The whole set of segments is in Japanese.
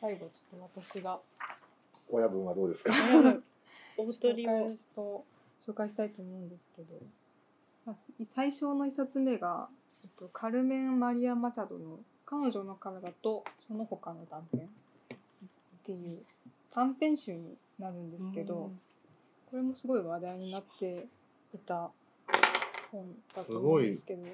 最後ちょっと私が。親分はどうですか？大鳥を。紹介と紹介したいと思うんですけど、まあ、最初の一冊目が、えっと、カルメン・マリア・マチャドの「彼女の体とその他の断片」っていう短編集になるんですけど、これもすごい話題になっていた本だと思うんですけど。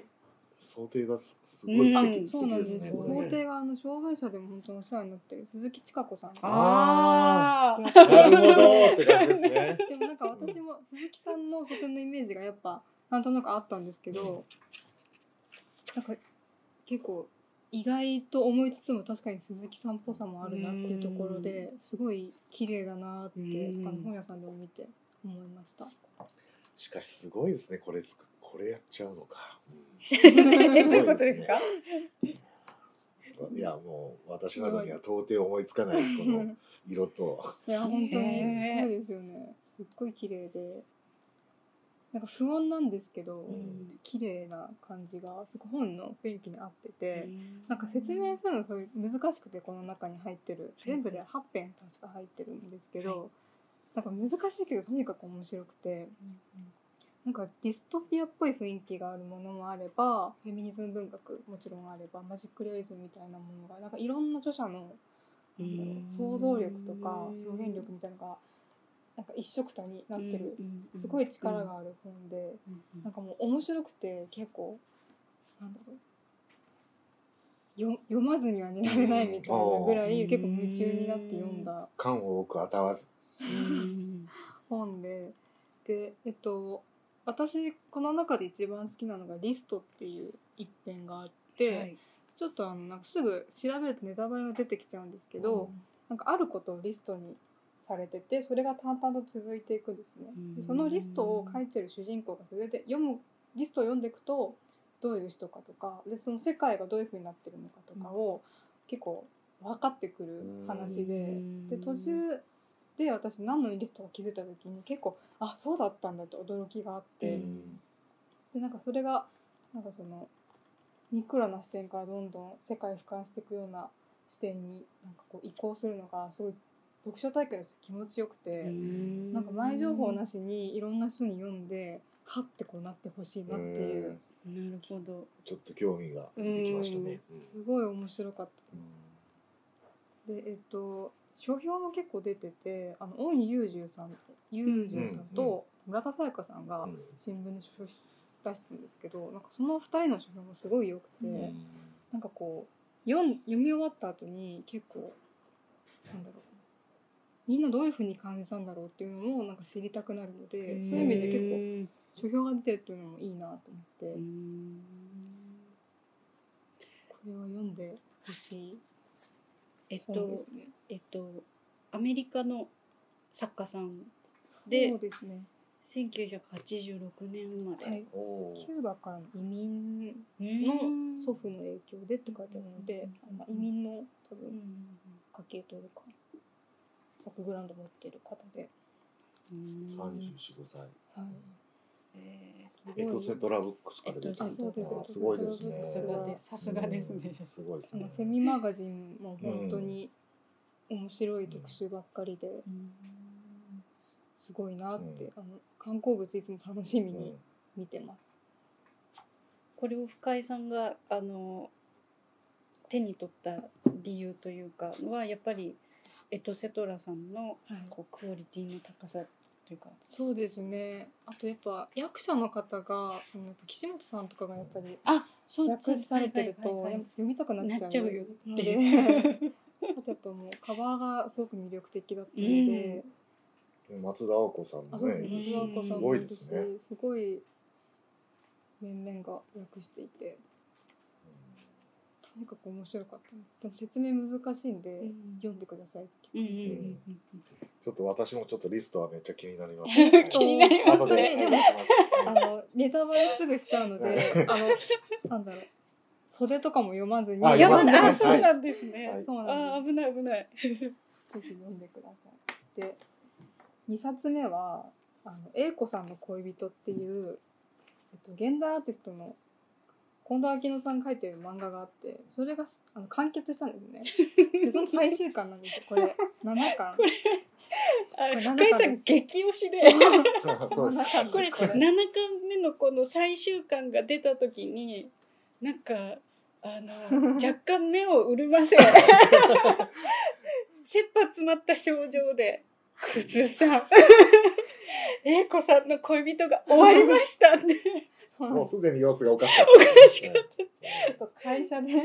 想定がすすごい素敵,、うんそうなんです。素敵ですね。こ想定があの障害者でも本当にお世話になってる鈴木千佳子さんがああなるほどって感じですね。でもなんか私も鈴木さんのとてのイメージがやっぱなんとなくあったんですけど、なんか結構意外と思いつつも確かに鈴木さんっぽさもあるなっていうところですごい綺麗だなってうんあの本屋さんでも見て思いました。しかしすごいですね。これつくこれやっちゃうのか。え どういうことですか？うんいやもう私などには到底思いつかないこの色と。いや本当にすごいですよね。すっごい綺麗で。なんか不穏なんですけど、ん。綺麗な感じがすごい本の雰囲気に合ってて、なんか説明するのそういう難しくてこの中に入ってる。全部で8編確か入ってるんですけど、なんか難しいけどとにかく面白くてなんかディストピアっぽい雰囲気があるものもあればフェミニズム文学もちろんあればマジックリアリズムみたいなものがなんかいろんな著者の想像力とか表現力みたいなのがなんか一緒くたになってるすごい力がある本でなんかもう面白くて結構なんだろうよ読まずには寝られないみたいなぐらいうん。結構夢中になって読んだ缶を多く当たわず。本で。でえっと私この中で一番好きなのが「リスト」っていう一編があって、ちょっとあのなんかすぐ調べるとネタバレが出てきちゃうんですけど、なんかあることをリストにされててそれが淡々と続いていくんですね。でそのリストを書いてる主人公がそれで読むリストを読んでいくとどういう人かとかでその世界がどういうふうになってるのかとかを結構分かってくる話でで途中で私何のリストか気づいた時に結構あそうだったんだって驚きがあって、うん。でなんかそれがなんかそのミクロな視点からどんどん世界を俯瞰していくような視点になんかこう移行するのがすごい読書体験として気持ちよくて、なんか前情報なしにいろんな人に読んではってこうなってほしいなっていう、うん。なるほど。ちょっと興味が出てきましたね。うん。すごい面白かったでえっと書評も結構出ててあの大井雄十さんさんと村田沙耶香さんがうん。新聞で書評し出してるんですけどなんかその2人の書評もすごい良くて、うん。なんかこう読ん読み終わった後に結構なんだろうみんなどういうふうに感じたんだろうっていうのもなんか知りたくなるのでそういう意味で結構書評が出てるっていうのもいいなと思って、これを読んでほしいえっとすね。えっとアメリカの作家さんでそうですね。1986年生まれ、はい。キューバからの移民うんの祖父の影響でって書いてあるので、まあ移民の多分うん家系というかバックグラウンド持ってる方で、うん三十四五歳。はい。えエトセトラブックスから出てエトセトラあす。ごいですね。ーさすがです。さすがですね。うん。すごいですね。あのフェミマガジンも本当に面白い特集ばっかりで、すごいなって、うん。あの観光物いつも楽しみうん。に見てます。これを深井さんがあの手に取った理由というかはやっぱりエトセトラさんのはい。こうクオリティの高さというか、そうですね。あとやっぱ役者の方が、そのやっぱ岸本さんとかがやっぱりあそ訳されてると読みたくなっちゃうなっちゃうよ。のってで、あとやっぱもうカバーがすごく魅力的だったので、松田青子さんもね松田さんすごいもいるしですね。すごい面々が訳していて、とにかく面白かった。でも説明難しいんで、うん。読んでくださいって。うんうんいう感じです。ちょっと私もちょっとリストはめっちゃ気になります。気になりますね。お願いします。あのネタバレすぐしちゃうので、あのなんだろう。袖とかも読まずに、あ読まずに。あそうなんですね、はい。そうなんあ危ない危ない。ぜひ読んでください。で、二冊目はあの英子さんの恋人っていうえっと現代アーティストの近藤明乃さんが書いてる漫画があってそれがすあの完結したんですね。でその最終巻なんですよ。これ7巻。これあこれ深井さん激推しで。そう。です。7巻これ7これ。巻目のこの最終巻が出た時になんかあの 若干目を潤ませ切羽詰まった表情で「クズさん。英子さんの恋人が終わりました」ってすすでに様子がおかしかった。おかしかっちょっと会社で。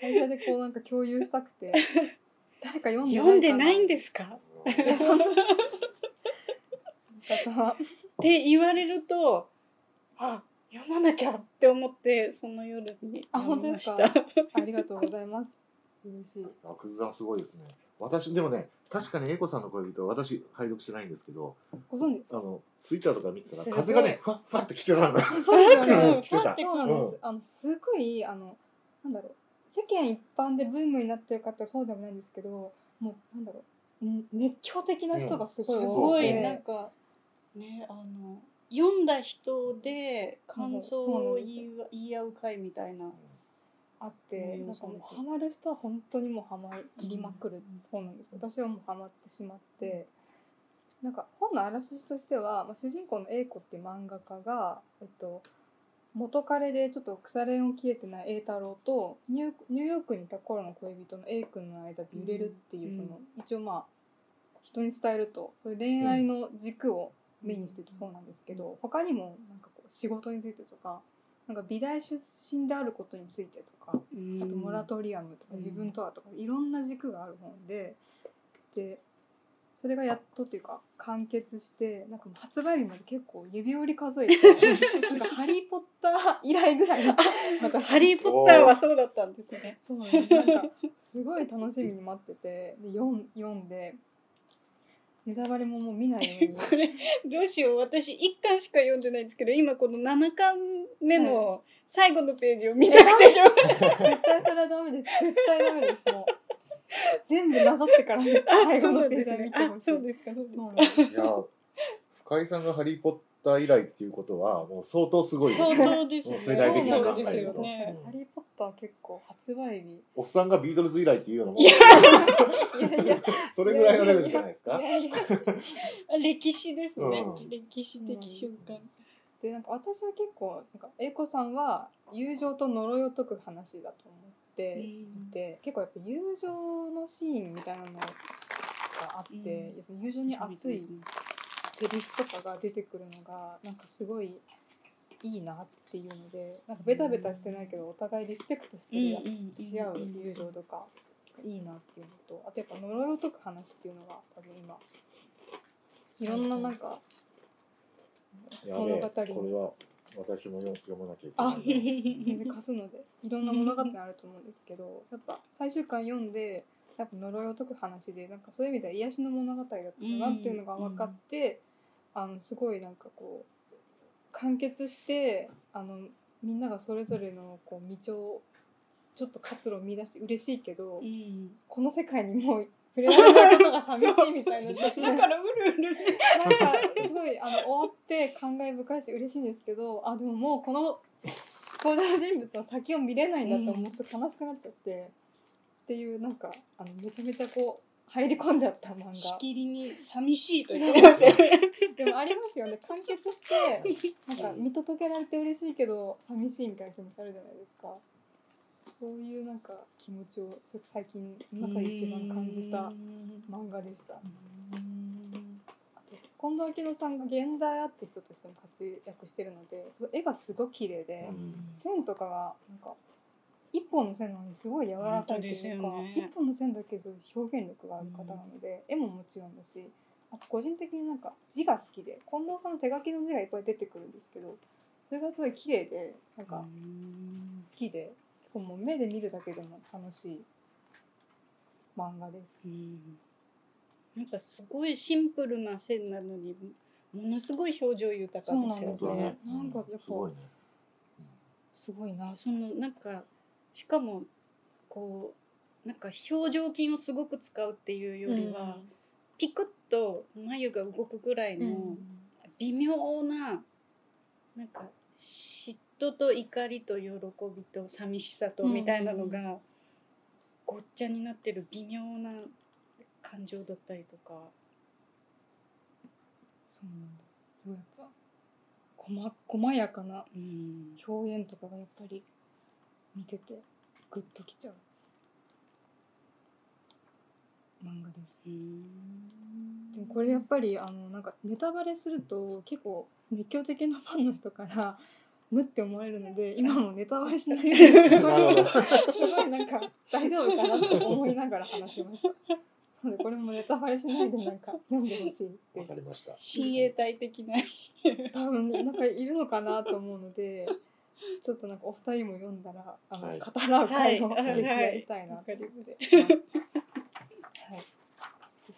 会社でこうなんか共有したくて。誰か読んで読んでないんすですか？って言われるとあ読まなきゃって思ってその夜にあ読みました。本当ですありがとうございます嬉しい。あクズさんすごいですね。私でもね確かに英子さんの恋人は私拝読してないんですけど、ご存知ですか？あのツイッターとか見てたら風がねふわっふわって来てたんだ。そうですよね。う ん来てた。そうなんです、うん。あのすごいあのなんだろう。世間一般でブームになってる方はそうでもないんですけどもうなんだろう。ん熱狂的な人がすごいす多ごい。くて、なんかねあの読んだ人で感想を言い言い合う会みたいな。あってうんなんかもうハマる人は本当にもうハマりまくる、そうなんです私はもうハマってしまってなんか本のあらすじとしては、まあ、主人公の A 子っていう漫画家が、えっと、元彼でちょっと腐れ縁を切れてない A 太郎とニューニューヨークにいた頃の恋人の A 君の間で揺れるっていううん。この、一応まあ人に伝えるとそういう恋愛の軸を目にしてるとそうなんですけど、他にもなんかこう仕事についてとかなんか美大出身であることについてとか、あとモラトリアムとかうん。自分とはとかいろんな軸がある本ででそれがやっとっていうか完結してなんか発売日まで結構指折り数えて なんか「ハリー・ポッター」以来ぐらいの私ハリー・ポッターはそうだったんですね。そうなんかすごい楽しみに待っててで読ん読んでネタバレももう見ないように。これどうしよう。私一巻しか読んでないんですけど今この7巻目の最後のページを見たくてしょうがない。絶対それはダメです。絶対ダメです。もう全部なぞってから。あ最後のページは見です。ねあてほしいそうですか。そうですか。そうなんですいや深井さんがハリー・ポッター以来っていうことはもう相当すごいです相ね。当ですね。世代的にそう考えると。ですよね。ハリー・ポッター結構発売日おっさんがビートルズ以来っていうのもいや。いやいや。それぐらいのレベルじゃないですか。歴史ですね、うん。歴史的瞬間、でなんか私は結構なんか英子さんは友情と呪いを解く話だと思っていて、結構やっぱ友情のシーンみたいなのがあって、うん。友情に熱いセリフとかが出てくるのがなんかすごいいいなっていうのでなんかベタベタしてないけどお互いリスペクトしてし合う友情とかいいなっていうのとあとやっぱ呪いを解く話っていうのが多分今いろんななんかやべえ、物語。これは私も読読まなきゃいけあないな。全然貸すのでいろんな物語あると思うんですけどやっぱ最終巻読んでやっぱ呪いを解く話でなんかそういう意味では癒しの物語だったなっていうのが分かって、あのすごいなんかこう完結してあのみんながそれぞれのこう道をちょっと活路を見出して嬉しいけど、うん。この世界にもう触れられないことが寂しいみたいな。だからうるうるしてなんかすごいあの終わって感慨深い。し嬉しいんですけどあでももうこの登場人物の先を見れないんだと思うと悲しくなっちゃって、っていうなんかあのめちゃめちゃこう入り込んじゃった漫し画きりに寂しいと言ってますよねでもありますよね。完結してなんか見届けられて嬉しいけど寂しいみたいな気持ちあるじゃないですかそういうなんか気持ちを最近の中で一番感じた漫画でした。あと近藤明乃さんが現代アーティストとしても活躍してるのですごい絵がすごい綺麗で、うん。線とかがなんか一本の線なのにすごい柔らかいというか、ね。一本の線だけど表現力がある方なので、絵ももちろんだしあと個人的になんか字が好きで近藤さんの手書きの字がいっぱい出てくるんですけどそれがすごい綺麗でなんか好きで結構もう目で見るだけでも楽しい漫画です。なんかすごいシンプルな線なのにものすごい表情豊かですよそうなんねです。なんかやっぱすごいね。すごいなそのなんかしかもこうなんか表情筋をすごく使うっていうよりは、ピクッと眉が動くぐらいの微妙ななんか嫉妬と怒りと喜びと寂しさとみたいなのがごっちゃになってる微妙な感情だったりとか。そうなんですすごいやっぱ細細やかなうん。表現とかがやっぱり見ててグッときちゃう。漫画です。うん。でもこれやっぱりあのなんかネタバレすると結構熱狂的なファンの人から無って思われるので 今もネタバレしないようにすごいなんか大丈夫かなと思いながら話しました。なのでこれもネタバレしないでなんか読んでほしいわ。かりました親衛隊的な。多分ねなんかいるのかなと思うので。ちょっとなんかお二人も読んだらあの、はい語らう会をはいぜひやりたいなと思ってます。はい。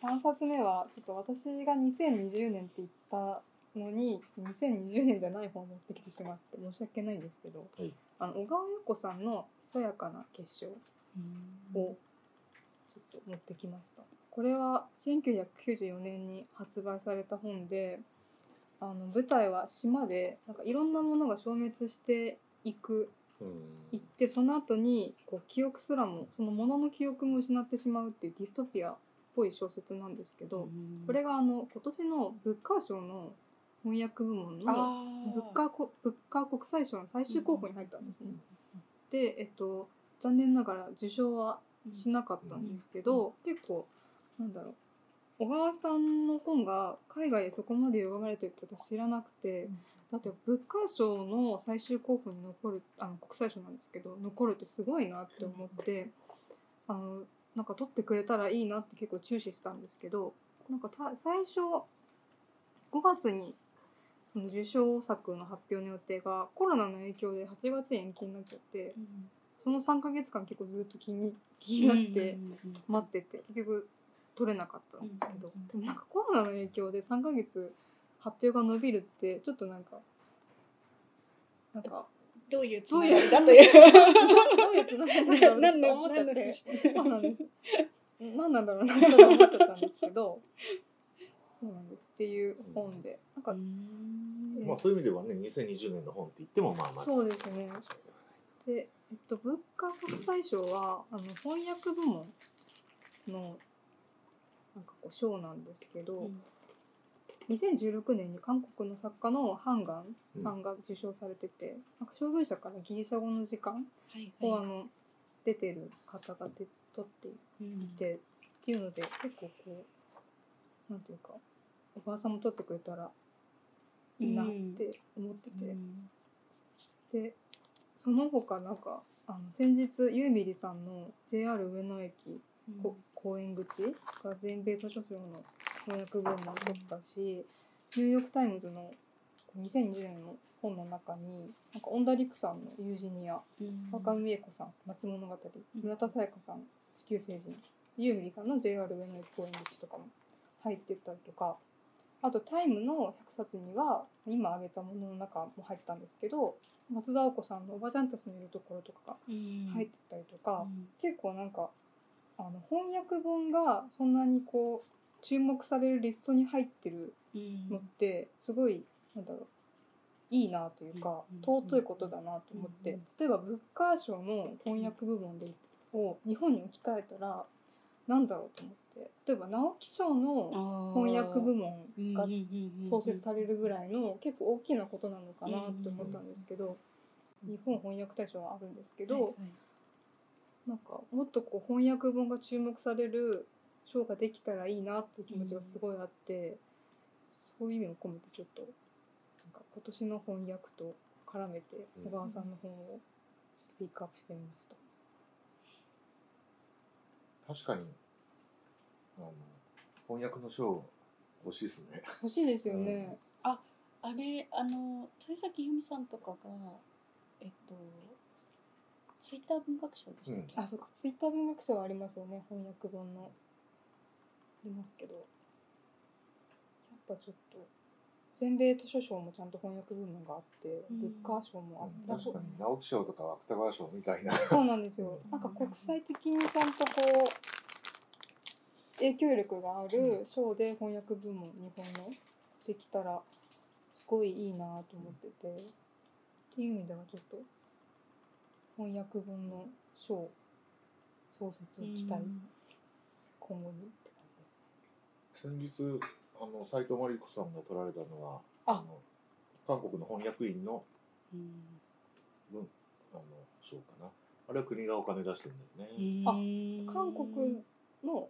三冊目はちょっと私が2020年って言ったのにちょっと2020年じゃない本を持ってきてしまって申し訳ないんですけど、はい。あの小川優子さんの「ひそやかな結晶」をちょっと持ってきました。これは1994年に発売された本であの舞台は島でなんかいろんなものが消滅していくうん。いってその後にこう記憶すらもそのものの記憶も失ってしまうっていうディストピアっぽい小説なんですけど、これがあの今年のブッカー賞の翻訳部門のブッカー。コブッカー国際賞の最終候補に入ったんですね。で、えっと、残念ながら受賞はしなかったんですけど、結構なんだろう。小川さんの本が海外でそこまで読まれてるって私知らなくて、だってブッカー賞の最終候補に残るあの国際賞なんですけど残るってすごいなって思って、あのなんか取ってくれたらいいなって結構注視したんですけどなんかた最初5月にその受賞作の発表の予定がコロナの影響で8月に延期になっちゃってその3ヶ月間結構ずっと気に気になって待ってて結局取れなかったんですけど、うんでもなんかコロナの影響で3ヶ月発表が伸びるってちょっとなんかなんかどういうつどういうながりだという。どういうつながりだろ う。なと思ってて。節そうなんです。何なんだろうなと思ってたんですけどそうなんですっていう本でなんかまあそういう意味ではね2020年の本って言ってもまあまあ。そうですね。で、えっと、文化国際賞はあの翻訳部門のなんかこう賞なんですけど、2016年に韓国の作家のハンガンさんが受賞されてて、なんか小文社からギリシャ語の時間はいを、はい。あの出てる方がで取っていて、っていうので結構こうなんていうかおばあさんも取ってくれたらいいなって思ってて、でその他なんかあの先日柳美里さんの JR 上野駅こ公園口が全米図書賞の翻訳本も取ったしニューヨーク・タイムズの2020年の本の中になんか恩田陸さんの「ユージニア」川上未映子さん「夏物語」村田沙耶香さん「地球星人」柳美里さんの JR 上野駅公園口とかも入ってたりとかあと「タイムの100冊には今挙げたものの中も入ってたんですけど松田青子さんの「おばちゃんたちのいるところ」とかが入ってたりとか、結構なんかあの翻訳本がそんなにこう注目されるリストに入ってるのってすごいなんだろういいなというかうん。尊いことだなと思ってうん。例えばブッカー賞の翻訳部門でを日本に置き換えたらなんだろうと思って。例えば直木賞の翻訳部門が創設されるぐらいの結構大きなことなのかなって思ったんですけど日本翻訳大賞はあるんですけどなんかもっとこう翻訳本が注目される賞ができたらいいなっていう気持ちがすごいあって、そういう意味を込めてちょっとなんか今年の翻訳と絡めてうん。小川さんの本をピックアップしてみました。確かにあの翻訳の賞欲しいですね欲しいですよね。あれあの豊崎由美さんとかがえっとツイッター文学賞でしたっけ、あ、そうか。ツイッター文学賞はありますよね。翻訳本の。ありますけど。やっぱちょっと全米図書賞もちゃんと翻訳部門があって、うんブッカー賞もあって、確かに直木賞とか芥川賞みたいなそうなんですよ。なんか国際的にちゃんとこう影響力がある賞で翻訳部門日本のできたらすごいいいなと思ってて、っていう意味ではちょっと翻訳本の書創設を期待、今後にって感じですね。先日あの斉藤真理子さんが撮られたのはあ。の韓国の翻訳員のうん。文あの賞かな。あれは国がお金出してるんだよね、うん。韓国の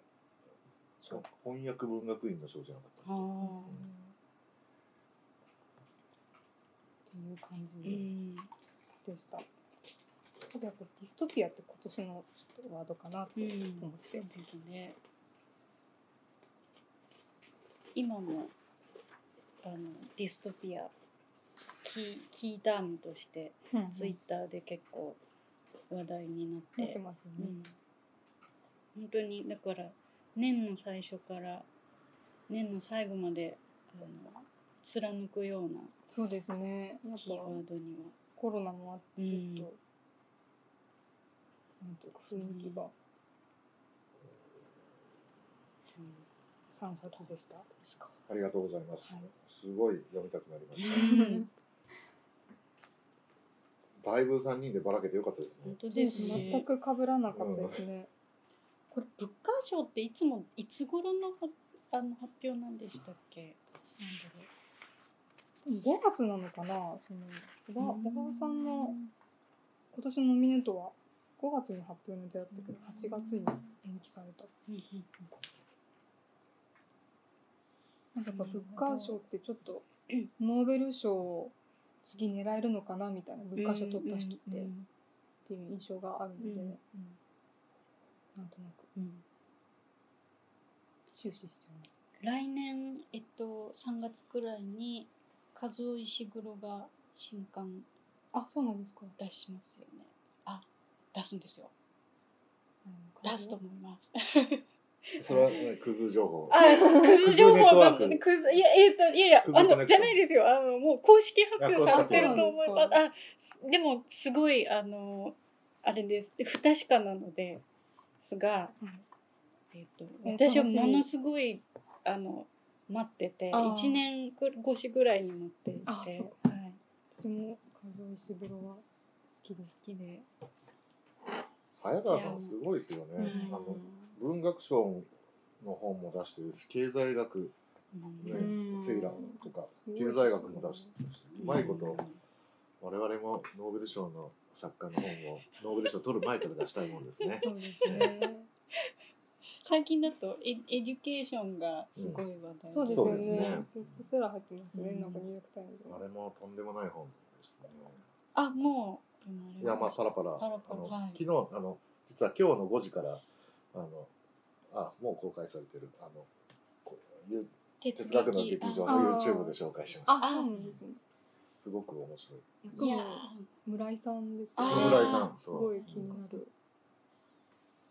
そう。翻訳文学院の賞じゃなかった。あうん。ーっていう感うじんでした。ただやっぱディストピアって今年のちょっとワードかなと思って、そうですね。今もあのディストピアキーキータームとしてうんツイッターで結構話題になって、なってますね。うん、本当にだから年の最初から年の最後まであの貫くようなそうですね。キーワぱードには。コロナもあってうんちょっと、なんていうか雰囲気が三冊でした。ですか。ありがとうございます、はいすごい読みたくなりました だいぶ3人でばらけてよかったですね本当でですね。全く被らなかったですね。これ物価賞っていつもいつ頃のはあの発表なんでしたっけ？なんだろ5月なのかな？その小川さんの今年のノミネートは5月に発表の予定だったけど8月に延期された。なんかやっぱ物価賞ってちょっとノーベル賞を次狙えるのかなみたいな物価賞取った人ってっていう印象があるので、なんとなくうん注視しちゃいます。来年えっと3月くらいに和尾石黒が新刊あ、そうなんですか。出しますよね。あ出すんですよ。うん出すと思います。それは、ね、クズ情報あ、クズ情報クズネットワーククズいやえっ、といやいやクズコネクションあのじゃないですよ。あのもう公式発表されてると思います。あでもすごいあのあれです。で不確かなのですが、えっ、とえ私はものすごいあの待っててあー。一年く越しぐらいに待っていて、あはい、私も数石風呂は好きです。きで。早川さんすごいですよね、うんあの文学賞の本も出してるし経済学うん。ねうんセイラとか経済学も出してるしうまいことうん我々もノーベル賞の作家の本をノーベル賞取る前から出したいもんですね。そうですね。最近だとエエデュケーションがすごい話題そうですよそうですね。ね。ベストセラー入ってますね。うん。なんかニューヨークタイムズあれもとんでもない本でしたね。あもういやまあパラパラパラパラあの、はい。昨日あの実は今日の5時からあのあもう公開されてるあの哲哲学の劇場あのあ YouTube で紹介しました。あ、そうなんですね。すごく面白い。役いや。も村井さんです。村井さんすそう。ごい気になる。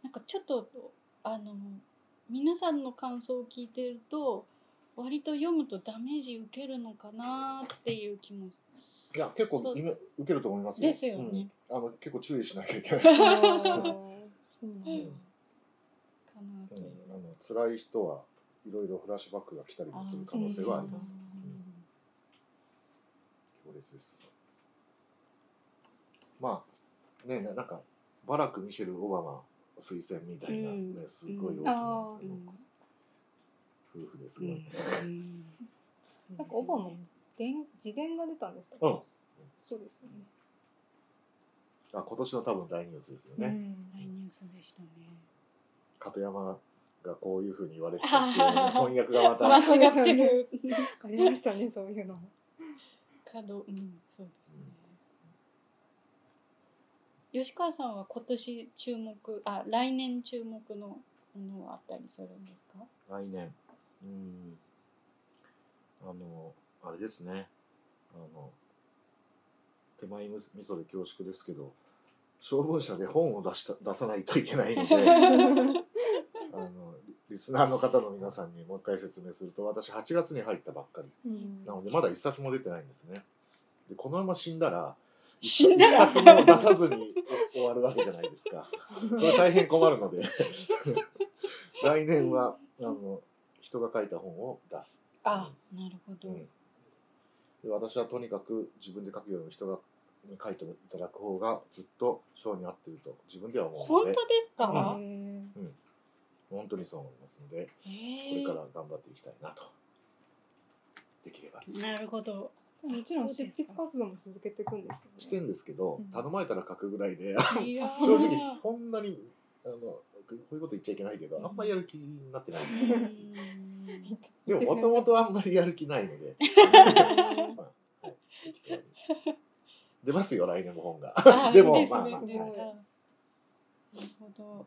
なんかちょっとあの皆さんの感想を聞いてると割と読むとダメージ受けるのかなっていう気もいや結構今受けると思いますよ。ですよね。うん、あの結構注意しなきゃいけない。あの辛い人はいろいろフラッシュバックが来たりもする可能性はあります強烈です。まあねななんかバラク・ミシェル・オバマ推薦みたいな、うん。ねすごい大きな、夫婦ですごい、なんかオバマも伝自伝が出たんですか。うん。そうですよね。あ今年の多分大ニュースですよね、うん。大ニュースでしたね。鳩山がこういうふうに言われてたっていう翻訳がまた、間違ってる。ありましたね、そういうの。角、うん、そうですね。吉川さんは今年注目、あ、来年注目のものはあったりするんですか？来年うんあのあれですねあの手前みそで恐縮ですけど小文社で本を出した出さないといけないので リスナーの方の皆さんにもう一回説明すると私8月に入ったばっかり。うん。なのでまだ一冊も出てないんですね。でこのまま死んだら死んだら一冊も出さずにお 終わるわけじゃないですか。それは大変困るので。来年はあの人が書いた本を出す、あ、なるほど。うん。で私はとにかく自分で書くよりも人がに書いていただく方がずっと賞に合ってると自分では思うの本当でですか、へ本当にそう思いますのでこへえれから頑張っていきたいなと。できれば。なるほど。ーもちろん執筆活動も続けていくんですよね。してんですけどうん。頼まれたら書くぐらいで正直そんなにあのこういうこと言っちゃいけないけどあんまりやる気になってない。うん。でももともとあんまりやる気ないので、はい、適当に。出ますよ来年も本が。あ でもですまあまあ、ねはい。なるほど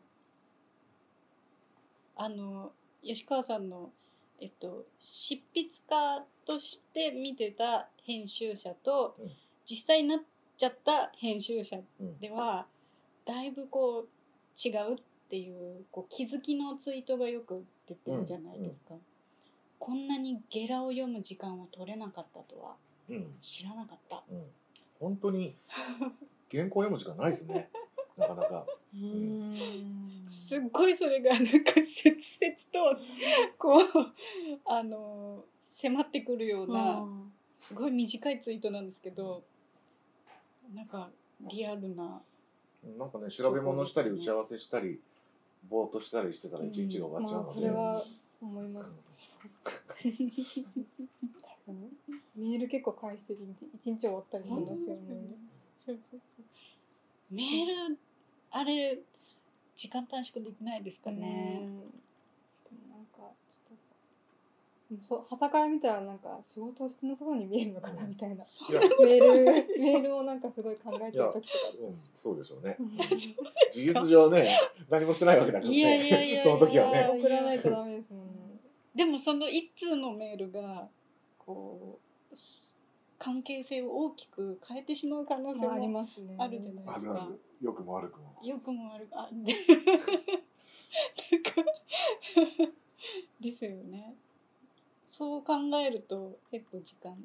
あの吉川さんの、えっと、執筆家として見てた編集者と、うん。実際になっちゃった編集者うん。ではだいぶこう違うっていうこう気づきのツイートがよく出てるじゃないですか、こんなにゲラを読む時間を取れなかったとはうん。知らなかった。うん、本当に原稿読む時間ないですね なかなか。うーん。すっごいそれがなんか切々とこうあの迫ってくるようなすごい短いツイートなんですけどなんかリアルな。なんかね調べ物したり打ち合わせしたりぼーっとしたりしてたら一日が終わっちゃうまあので、それは思います。メール結構返してる一日終わったりしますよね。メールあれ時間短縮できないですかね。うんでもなんかちょっとでもそう旗から見たらなんか仕事をしてなさそうに見えるのかなみたいな。いやメール メールをなんかすごい考えてる時とか。うん、そうでしょうねうん事実上ね何もしてないわけだからいやいやいやいやねその時はね送らないとダメですもんね。でもその一通のメールがこうす関係性を大きく変えてしまう可能性まあありもますね。あるじゃないですか。あるある良くも悪くもよくも悪くあ でなんかですよね。そう考えると結構時間。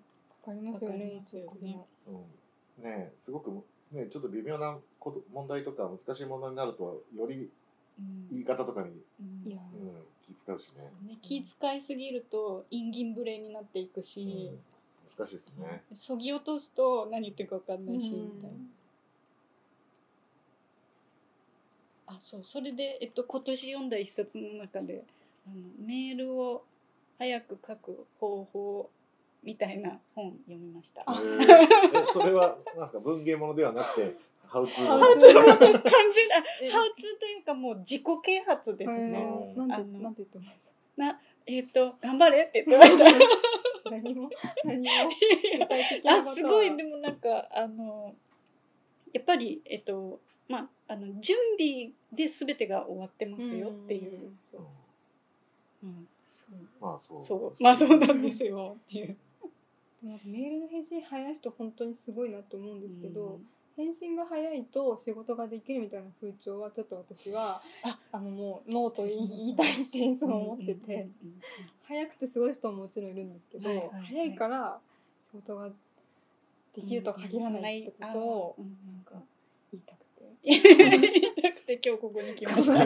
かかりますよね。すよねうん、ねすごくねちょっと微妙なこと問題とか難しい問題になるとよりうん言い方とかに、うんうん、気使うしね、ね、気遣いすぎると陰銀無礼になっていくうんし、難しいですね、そぎ落とすと何言ってるか分かんないし、うんみたいな。あそうそれで、えっと、今年読んだ一冊の中であのメールを早く書く方法みたいな本読みました。えそれはなんですか文芸ものではなくてハウツーのハウツー完全なハウツーえというかもう自己啓発ですね。えーなんてあのなんて言ってましえっ、と頑張れって言ってました。た。何も何も具体的なことはあすごいでもなんかあのやっぱりえっとまああの準備で全てが終わってますよっていう。んそう。うん。そう。まあそうそう。まあそうなんですよっていう。なんかメールの返信早い人本当にすごいなと思うんですけど、うん。返信が早いと仕事ができるみたいな風潮はちょっと私はああのもうノーと言い言いたいっていつも思ってて、早くてすごい人ももちろんいるんですけど、はいはいはい。早いから仕事ができるとは限らないってことをなんか言いたくて言いたくて今日ここに来ました。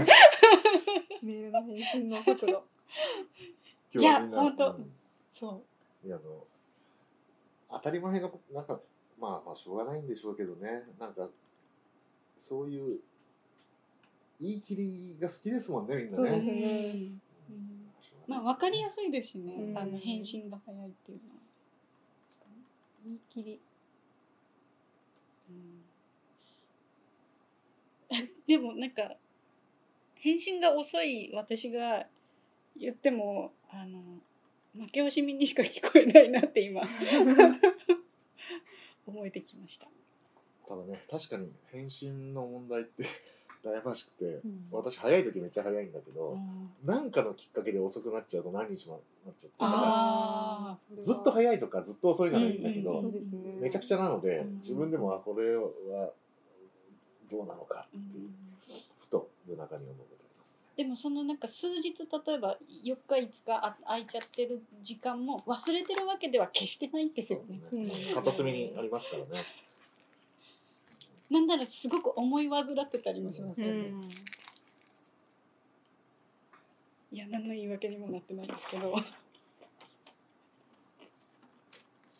メールの返信の速度いやほんとうん。そう。いやあの当たり前のなんかまあまあしょうがないんでしょうけどね。なんかそういう言い切りが好きですもんねみんなそうですね。ねうん。うん。まあ分かりやすいですしね、うん。あの返信が早いっていうのは。言い切り。うん でもなんか返信が遅い私が言ってもあの負け惜しみにしか聞こえないなって今 思えてきました。ただね確かに返信の問題って 悩ましくてうん。私早い時めっちゃ早いんだけど、なんかのきっかけで遅くなっちゃうと何日もなっちゃってあずっと早いとかずっと遅いならいいんだけど、うん。そうですねめちゃくちゃなので、うん。自分でもあこれはどうなのかっていう、ふと夜中に思うことありますね。でもそのなんか数日例えば4日5日あ空いちゃってる時間も忘れてるわけでは決してないんですよね。ねうん片隅にありますからね。なんならすごく思い患ってたりもしますよね。うんいや何の言い訳にもなってないですけど。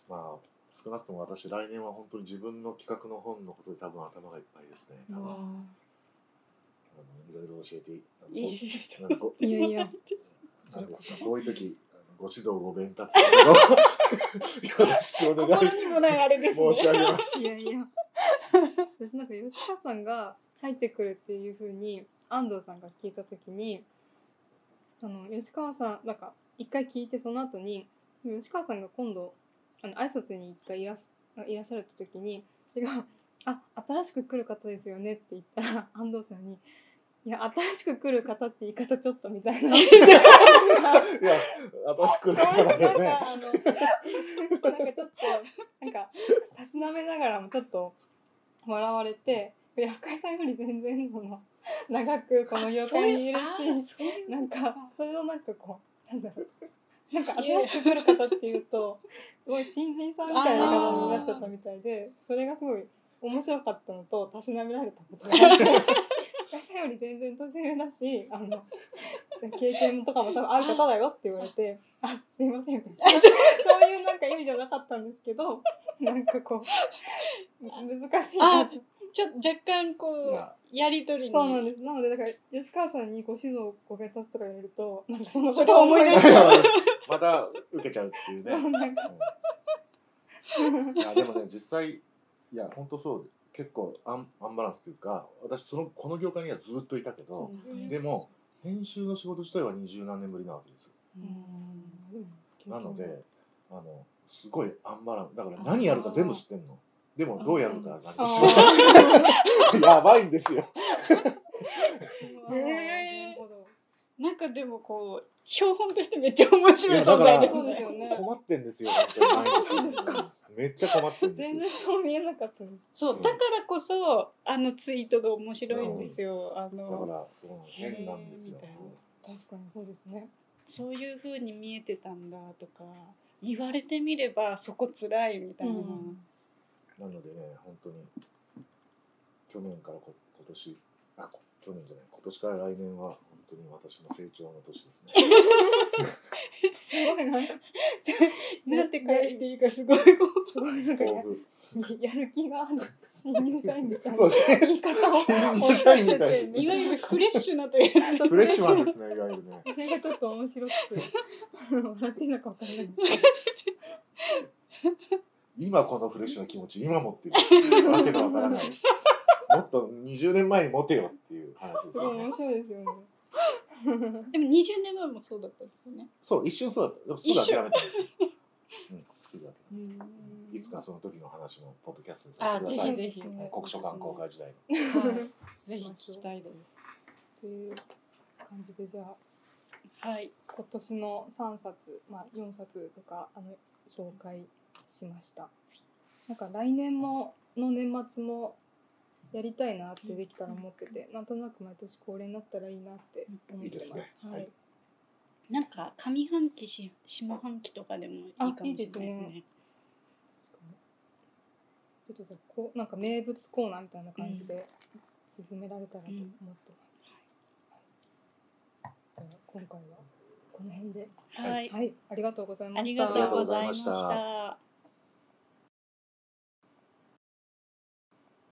まあ少なくとも私来年は本当に自分の企画の本のことで多分頭がいっぱいですね。多分、あのいろいろ教えていやいやなんこういう時あのご指導ご鞭達の よろしくお願い心にもないあれですね。申し上げます。いやいや。私なんか吉川さんが入ってくるっていうふうに安藤さんが聞いた時にあの吉川さんなんか一回聞いてその後に吉川さんが今度あの挨拶に一回いらっしいらっしゃる時に私が「あ新しく来る方ですよね」って言ったら 安藤さんに「いや新しく来る方って言い方ちょっと」みたいな。いや私来るからだよね。なんかあのなんかちょっとなんかたしなめながらもちょっと笑われていや深井さんより全然その長くこの業界にいるしなんかそれのなんかこうなんだろう。なんか新しく来る方っていうとすごい新人さんみたいな方になっちゃったみたいでそれがすごい面白かったのとたしなめられたことがあって。より全然年上だしあの 経験とかも多分ある方だよって言われて「あすいません」みたいな。そういうなんか意味じゃなかったんですけどなんかこう難しいなってちょ若干こいうややりとりに。そうなんです。なのでだから吉川さんにご指導ご鞭達とか言われるとなんかそのそれを思い出しまた受けちゃうっていうね、そうなんか。うん。いやでもね実際いや本当そう結構アンアンバランスというか私そのこの業界にはずっといたけど、う。ん。でも編集の仕事自体は二十何年ぶりなわけですよ。うん。なのであのすごいアンバランス。だから何やるか全部知ってんのでもどうやるか何も知らない。やばいんですよ。なるほどなんかでもこう標本としてめっちゃ面白い存在ですね。困ってんですよめっちゃ困ってんですよ。全然そう見えなかったそうだからこそあのツイートが面白いんですよ。あだかのらその変なんですよ。確かにそうですね。そういう風に見えてたんだとか言われてみればそこ辛いみたいな、うんなのでね本当に去年からこ今年あこ去年じゃない今年から来年は本当に私の成長の年ですね。すごいな。なんて返していいかすごい。こすごいなんかやる気がある。新入社員みたいな。そう新言い方を新入社員みたいでいわねゆるフレッシュなという。フレッシュマンですねいわゆるね。それがちょっと面白くて。笑っていいのか分かんない今このフレッシュな気持ち今持ってる。わけのわからない。もっと20年前に持てよっていう話ですすよね。ごい面白いですよね。でも20年前もそうだったんですよね。そう一瞬そうだった。でもすぐ諦めたんですよ、うん、すぐ諦めたいつかその時の話もポッドキャストにさあぜせてください。ひぜひ。国書館公開時代の。はい。ぜひ聞きたいです。という感じでじゃあはい。今年の3冊、まあ、4冊とかあの紹介しました。なんか来年もの年末もやりたいなってできたら思ってて、なんとなく毎年恒例になったらいいなって思ってます。いいですね。ははい。い、なんか上半期し下半期とかでもいいかもしれないですあいいねちょっとこうなんか名物コーナーみたいな感じで進められたらと思ってます、はい。じゃあ今回はこの辺で。はい、はい。ありがとうございました。ありがとうございました